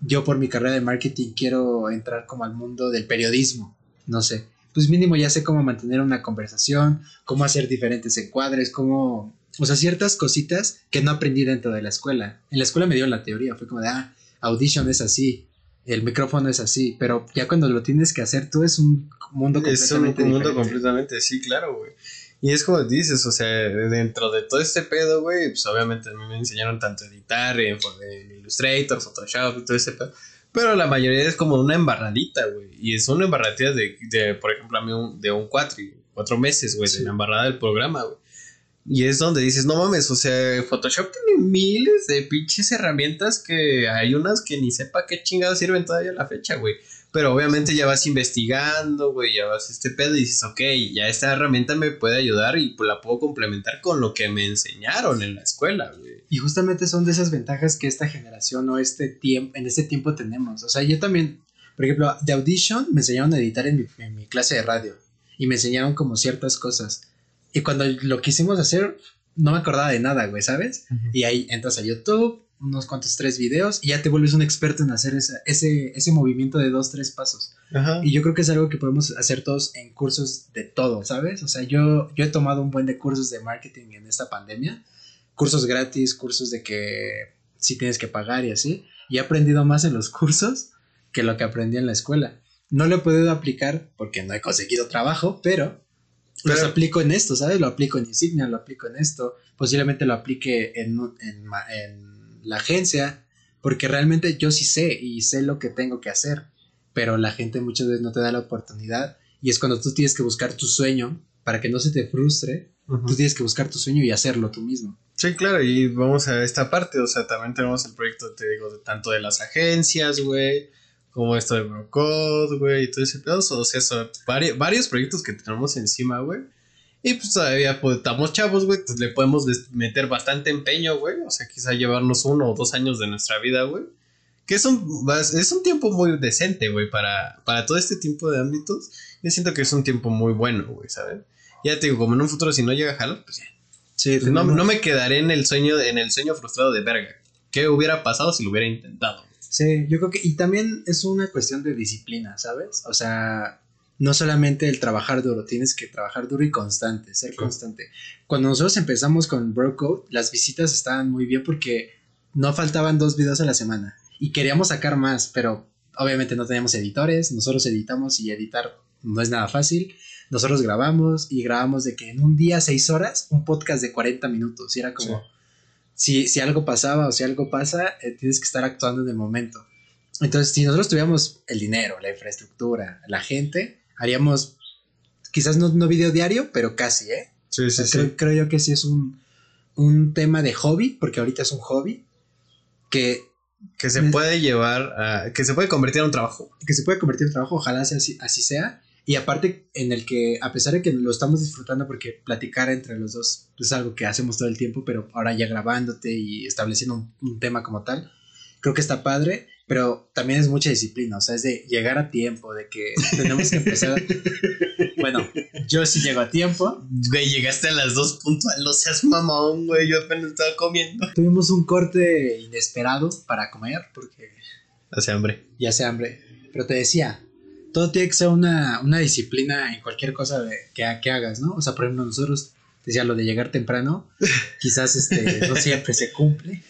yo por mi carrera de marketing quiero entrar como al mundo del periodismo, no sé. Pues mínimo ya sé cómo mantener una conversación, cómo hacer diferentes encuadres, cómo... O sea, ciertas cositas que no aprendí dentro de la escuela. En la escuela me dio la teoría, fue como de, ah, Audition es así, el micrófono es así, pero ya cuando lo tienes que hacer tú es un mundo Es un completamente mundo diferente. completamente, sí, claro, güey. Y es como dices, o sea, dentro de todo este pedo, güey, pues obviamente a mí me enseñaron tanto a editar en, en Illustrator, Photoshop y todo ese pedo. Pero la mayoría es como una embarradita, güey. Y es una embarradita de, de, por ejemplo, a mí un- de un cuatri, cuatro meses, güey, Sí. de la embarrada del programa, güey. Y es donde dices, no mames, o sea, Photoshop tiene miles de pinches herramientas que hay unas que ni sepa qué chingados sirven todavía a la fecha, güey. Pero obviamente ya vas investigando, güey, ya vas este pedo y dices, ok, ya esta herramienta me puede ayudar y pues la puedo complementar con lo que me enseñaron en la escuela, güey. Y justamente son de esas ventajas que esta generación o este tiempo, en este tiempo tenemos. O sea, yo también, por ejemplo, de Audition me enseñaron a editar en mi, en mi clase de radio y me enseñaron como ciertas cosas. Y cuando lo quisimos hacer, no me acordaba de nada, güey, ¿sabes? Y ahí entras a YouTube, unos cuantos tres videos y ya te vuelves un experto en hacer ese, ese movimiento de dos, tres pasos. Y yo creo que es algo que podemos hacer todos en cursos de todo, ¿sabes? O sea, yo, yo he tomado un buen de cursos de marketing en esta pandemia, cursos gratis, cursos de que sí tienes que pagar y así, y he aprendido más en los cursos que lo que aprendí en la escuela. No lo he podido aplicar porque no he conseguido trabajo, pero, pero los aplico en esto, ¿sabes? Lo aplico en Insignia, lo aplico en esto, posiblemente lo aplique en, en, en la agencia, porque realmente yo sí sé y sé lo que tengo que hacer pero la gente muchas veces no te da la oportunidad y es cuando tú tienes que buscar tu sueño para que no se te frustre, tú tienes que buscar tu sueño y hacerlo tú mismo. Sí, claro, y vamos a esta parte, o sea, también tenemos el proyecto, te digo, de tanto de las agencias, güey, como esto de Brocode, güey, y todo ese pedo, o sea, son varios, proyectos que tenemos encima, güey. Y pues todavía pues, estamos chavos, güey, pues le podemos meter bastante empeño, güey, o sea, quizá llevarnos uno o dos años de nuestra vida, güey que es un, es un tiempo muy decente, güey, para, para todo este tipo de ámbitos. Yo siento que es un tiempo muy bueno, güey, ¿sabes? Ya te digo, como en un futuro si no llega a jalar, pues ya. Sí, pues no, no, me quedaré en el sueño, en el sueño frustrado de verga. ¿Qué hubiera pasado si lo hubiera intentado? Sí, yo creo que, y también es una cuestión de disciplina, ¿sabes? O sea, no solamente el trabajar duro, tienes que trabajar duro y constante, ser constante. Cuando nosotros empezamos con Code, las visitas estaban muy bien porque no faltaban dos videos a la semana y queríamos sacar más, pero obviamente no teníamos editores, nosotros editamos y editar no es nada fácil. Nosotros grabamos y grabamos de que en un día, seis horas, un podcast de 40 minutos. Y era como, si, si algo pasaba o si algo pasa, eh, tienes que estar actuando en el momento. Entonces, si nosotros tuviéramos el dinero, la infraestructura, la gente, haríamos quizás no, no video diario, pero casi, ¿eh? Sí, sí, sí. Creo, yo que sí es un, un tema de hobby, porque ahorita es un hobby, que que se puede llevar a, que se puede convertir en un trabajo. Que se puede convertir en un trabajo, ojalá sea así, así, sea. Y aparte, en el que, a pesar de que lo estamos disfrutando, porque platicar entre los dos es algo que hacemos todo el tiempo, pero ahora ya grabándote y estableciendo un tema como tal, creo que está padre pero también es mucha disciplina, o sea, es de llegar a tiempo, de que tenemos que empezar. bueno, yo sí llego a tiempo. Güey, llegaste a las dos puntuales, no seas mamón, güey, yo apenas estaba comiendo. Tuvimos un corte inesperado para comer, porque. Hace hambre. Ya hace hambre. Pero te decía, todo tiene que ser una, una disciplina en cualquier cosa de, que, que hagas, ¿no? O sea, por ejemplo, nosotros, decía lo de llegar temprano, quizás este, no siempre se cumple.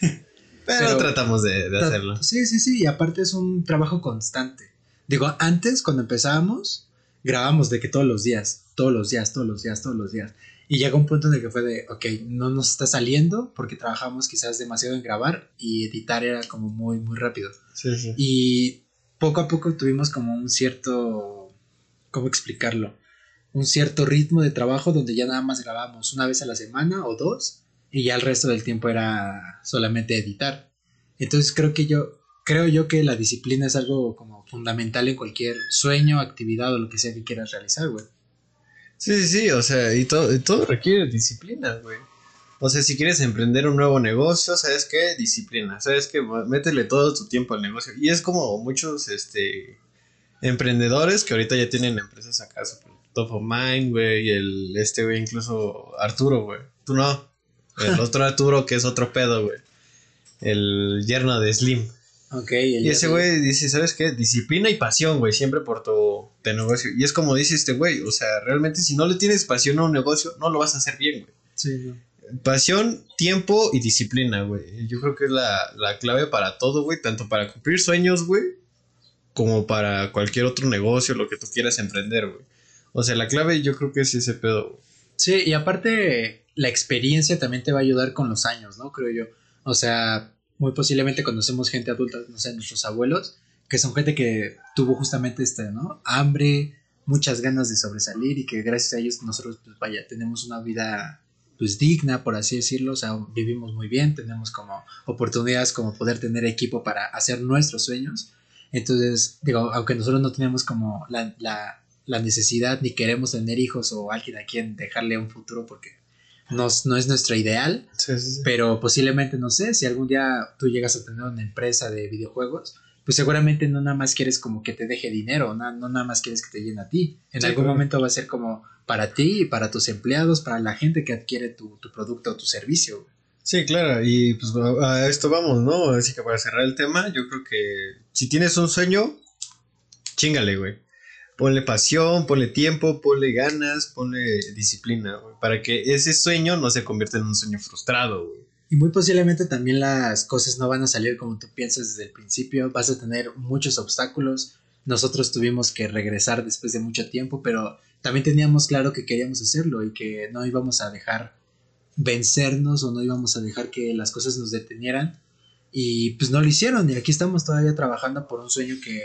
Pero, tratamos de, hacerlo. Sí, sí, sí, y aparte es un trabajo constante. Digo, antes cuando empezábamos, grabamos de que todos los días, todos los días, todos los días, todos los días. Y llegó un punto en el que fue de, ok, no nos está saliendo porque trabajamos quizás demasiado en grabar y editar era como muy, muy rápido. Sí, sí. Y poco a poco tuvimos como un cierto, ¿cómo explicarlo? Un cierto ritmo de trabajo donde ya nada más grabamos una vez a la semana o dos y ya el resto del tiempo era solamente editar. Entonces creo que yo, creo yo que la disciplina es algo como fundamental en cualquier sueño, actividad o lo que sea que quieras realizar, güey. Sí, sí, sí, o sea, y todo, requiere disciplina, güey. O sea, si quieres emprender un nuevo negocio, ¿sabes qué? Disciplina, ¿sabes qué? Métele todo tu tiempo al negocio. Y es como muchos, este, emprendedores que ahorita ya tienen empresas acá, top of mind, güey, y el, este, güey, incluso Arturo, güey. Tú no. El otro Arturo, que es otro pedo, güey. El yerno de Slim. Ok. y ese güey dice, ¿sabes qué? Disciplina y pasión, güey, siempre por tu, negocio. Y es como dice este güey, o sea, realmente si no le tienes pasión a un negocio, no lo vas a hacer bien, güey. Sí. Pasión, tiempo y disciplina, güey. Yo creo que es la, la clave para todo, güey. Tanto para cumplir sueños, güey, como para cualquier otro negocio, lo que tú quieras emprender, güey. O sea, la clave yo creo que es ese pedo. Güey. Sí, y aparte la experiencia también te va a ayudar con los años, ¿no? Creo yo. O sea, muy posiblemente conocemos gente adulta, no sé, nuestros abuelos, que son gente que tuvo justamente este, ¿no? Hambre, muchas ganas de sobresalir y que gracias a ellos nosotros, pues vaya, tenemos una vida pues digna, por así decirlo, o sea, vivimos muy bien, tenemos como oportunidades como poder tener equipo para hacer nuestros sueños. Entonces, digo, aunque nosotros no tenemos como la, la, la necesidad ni queremos tener hijos o alguien a quien dejarle un futuro porque no, no es nuestro ideal, pero posiblemente, no sé, si algún día tú llegas a tener una empresa de videojuegos, pues seguramente no nada más quieres como que te deje dinero, no, no nada más quieres que te llene a ti. En algún momento va a ser como para ti, para tus empleados, para la gente que adquiere tu, tu producto o tu servicio. Sí, claro, y pues a esto vamos, ¿no? Así que para cerrar el tema, yo creo que si tienes un sueño, chingale, güey. Ponle pasión, ponle tiempo, ponle ganas, ponle disciplina, para que ese sueño no se convierta en un sueño frustrado. Y muy posiblemente también las cosas no van a salir como tú piensas desde el principio, vas a tener muchos obstáculos. Nosotros tuvimos que regresar después de mucho tiempo, pero también teníamos claro que queríamos hacerlo y que no íbamos a dejar vencernos o no íbamos a dejar que las cosas nos detenieran. Y pues no lo hicieron y aquí estamos todavía trabajando por un sueño que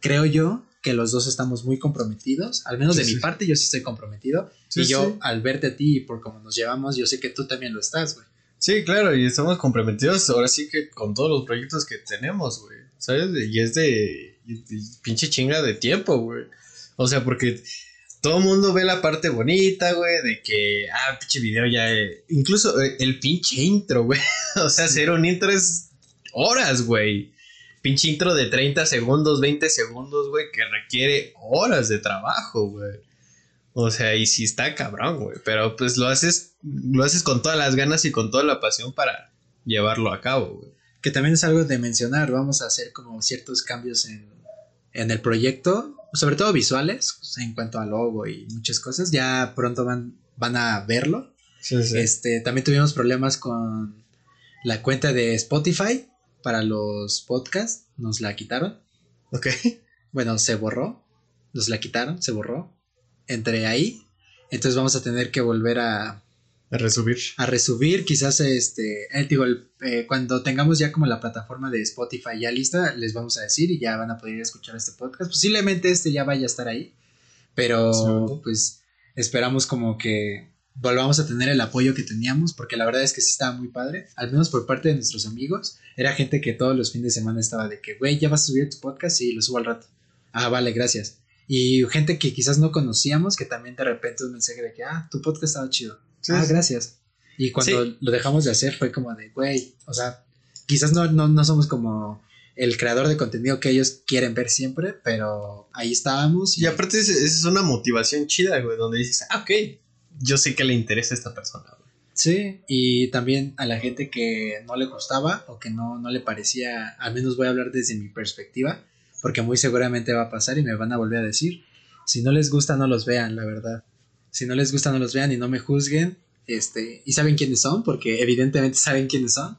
creo yo que los dos estamos muy comprometidos, al menos de mi parte yo sí estoy comprometido y yo al verte a ti y por cómo nos llevamos yo sé que tú también lo estás, güey. Sí, claro, y estamos comprometidos ahora sí que con todos los proyectos que tenemos, güey, ¿sabes? Y es de, pinche chinga de tiempo, güey. O sea, porque todo el mundo ve la parte bonita, güey, de que, ah, pinche video ya. Eh, incluso eh, el pinche intro, güey. o sea, hacer un intro es horas, güey. Pinche intro de 30 segundos, 20 segundos, güey, que requiere horas de trabajo, güey. O sea, y sí está cabrón, güey. Pero pues lo haces, lo haces con todas las ganas y con toda la pasión para llevarlo a cabo, güey. Que también es algo de mencionar. Vamos a hacer como ciertos cambios en, en el proyecto sobre todo visuales, en cuanto al logo y muchas cosas. Ya pronto van, van a verlo. Este, también tuvimos problemas con la cuenta de Spotify para los podcasts. Nos la quitaron. Ok. Bueno, se borró. Nos la quitaron, se borró. Entre ahí. Entonces vamos a tener que volver a, a resubir. A resubir, quizás este, eh, digo, eh, cuando tengamos ya como la plataforma de Spotify ya lista, les vamos a decir y ya van a poder escuchar este podcast. Posiblemente este ya vaya a estar ahí, pero pues esperamos como que volvamos a tener el apoyo que teníamos, porque la verdad es que sí estaba muy padre, al menos por parte de nuestros amigos. Era gente que todos los fines de semana estaba de que, güey, ya vas a subir tu podcast y lo subo al rato. Ah, vale, gracias. Y gente que quizás no conocíamos, que también de repente un mensaje de que, ah, tu podcast estaba chido ah, gracias. Y cuando lo dejamos de hacer fue como de, güey, o sea, quizás no, no, somos como el creador de contenido que ellos quieren ver siempre, pero ahí estábamos. Y, aparte es, es, una motivación chida, güey, donde dices, ah, ok, yo sé que le interesa a esta persona. Sí, y también a la gente que no le gustaba o que no, no le parecía, al menos voy a hablar desde mi perspectiva, porque muy seguramente va a pasar y me van a volver a decir, si no les gusta no los vean, la verdad. Si no les gusta, no los vean y no me juzguen. Este, y saben quiénes son, porque evidentemente saben quiénes son.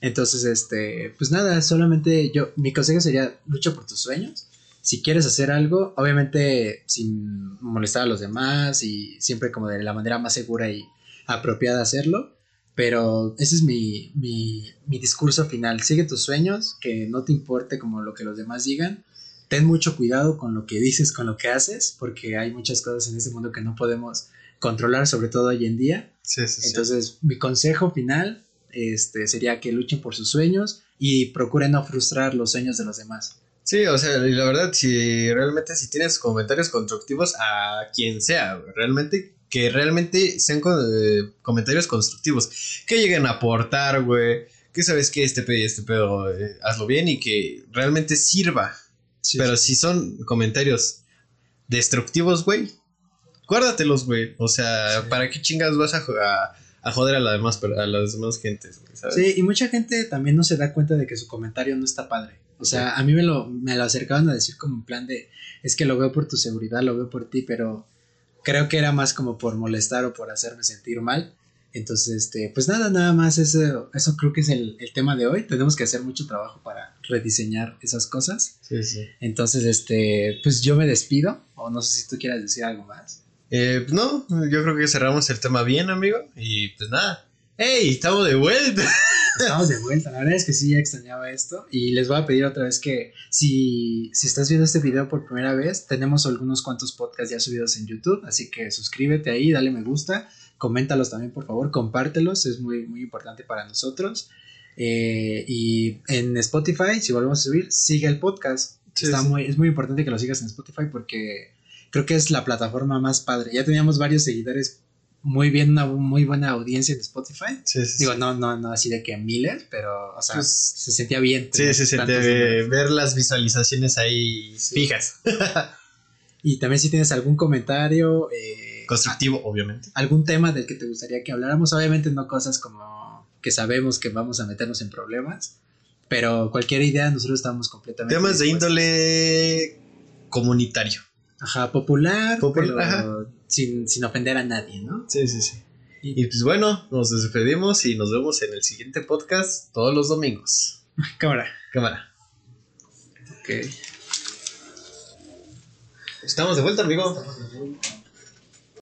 Entonces, este, pues nada, solamente yo, mi consejo sería lucha por tus sueños. Si quieres hacer algo, obviamente sin molestar a los demás y siempre como de la manera más segura y apropiada hacerlo. Pero ese es mi, mi, mi discurso final. Sigue tus sueños, que no te importe como lo que los demás digan ten mucho cuidado con lo que dices, con lo que haces, porque hay muchas cosas en este mundo que no podemos controlar, sobre todo hoy en día. Sí, sí, Entonces, mi consejo final este, sería que luchen por sus sueños y procuren no frustrar los sueños de los demás. Sí, o sea, la verdad, si realmente si tienes comentarios constructivos a quien sea, realmente que realmente sean eh, comentarios constructivos, que lleguen a aportar, güey, que sabes que este pedo y este pedo, eh, hazlo bien y que realmente sirva pero si son comentarios destructivos, güey, guárdatelos, güey. O sea, ¿para qué chingas vas a, a, joder a, la demás, a las demás gentes? Sí, y mucha gente también no se da cuenta de que su comentario no está padre. O sea, a mí me lo, me lo acercaban a decir como en plan de, es que lo veo por tu seguridad, lo veo por ti, pero creo que era más como por molestar o por hacerme sentir mal. Entonces, este, pues nada, nada más eso, eso creo que es el, tema de hoy. Tenemos que hacer mucho trabajo para rediseñar esas cosas. Sí, sí. Entonces, este, pues yo me despido, o no sé si tú quieras decir algo más. Eh, no, yo creo que cerramos el tema bien, amigo. Y pues nada. ¡Hey! Estamos de vuelta. Estamos de vuelta, la verdad es que sí, ya extrañaba esto. Y les voy a pedir otra vez que si, si estás viendo este video por primera vez, tenemos algunos cuantos podcasts ya subidos en YouTube, así que suscríbete ahí, dale me gusta coméntalos también, por favor, compártelos, es muy, muy importante para nosotros. Eh, y en Spotify, si volvemos a subir, sigue el podcast. Está Muy, es muy importante que lo sigas en Spotify porque creo que es la plataforma más padre. Ya teníamos varios seguidores muy bien, una muy buena audiencia en Spotify. Digo, no, no, no así de que miles, pero, o sea, pues, se sentía bien. Sí, se sentía bien. Ver las visualizaciones ahí fijas. y también si tienes algún comentario, eh, Constructivo, obviamente. ¿Algún tema del que te gustaría que habláramos? Obviamente no cosas como que sabemos que vamos a meternos en problemas, pero cualquier idea nosotros estamos completamente... Temas de dispuestos. índole comunitario. Ajá, popular, Popular, pero ajá. Sin, sin ofender a nadie, ¿no? Sí, sí, sí. Y pues bueno, nos despedimos y nos vemos en el siguiente podcast todos los domingos. Cámara. Cámara. Ok. Estamos de vuelta, amigo.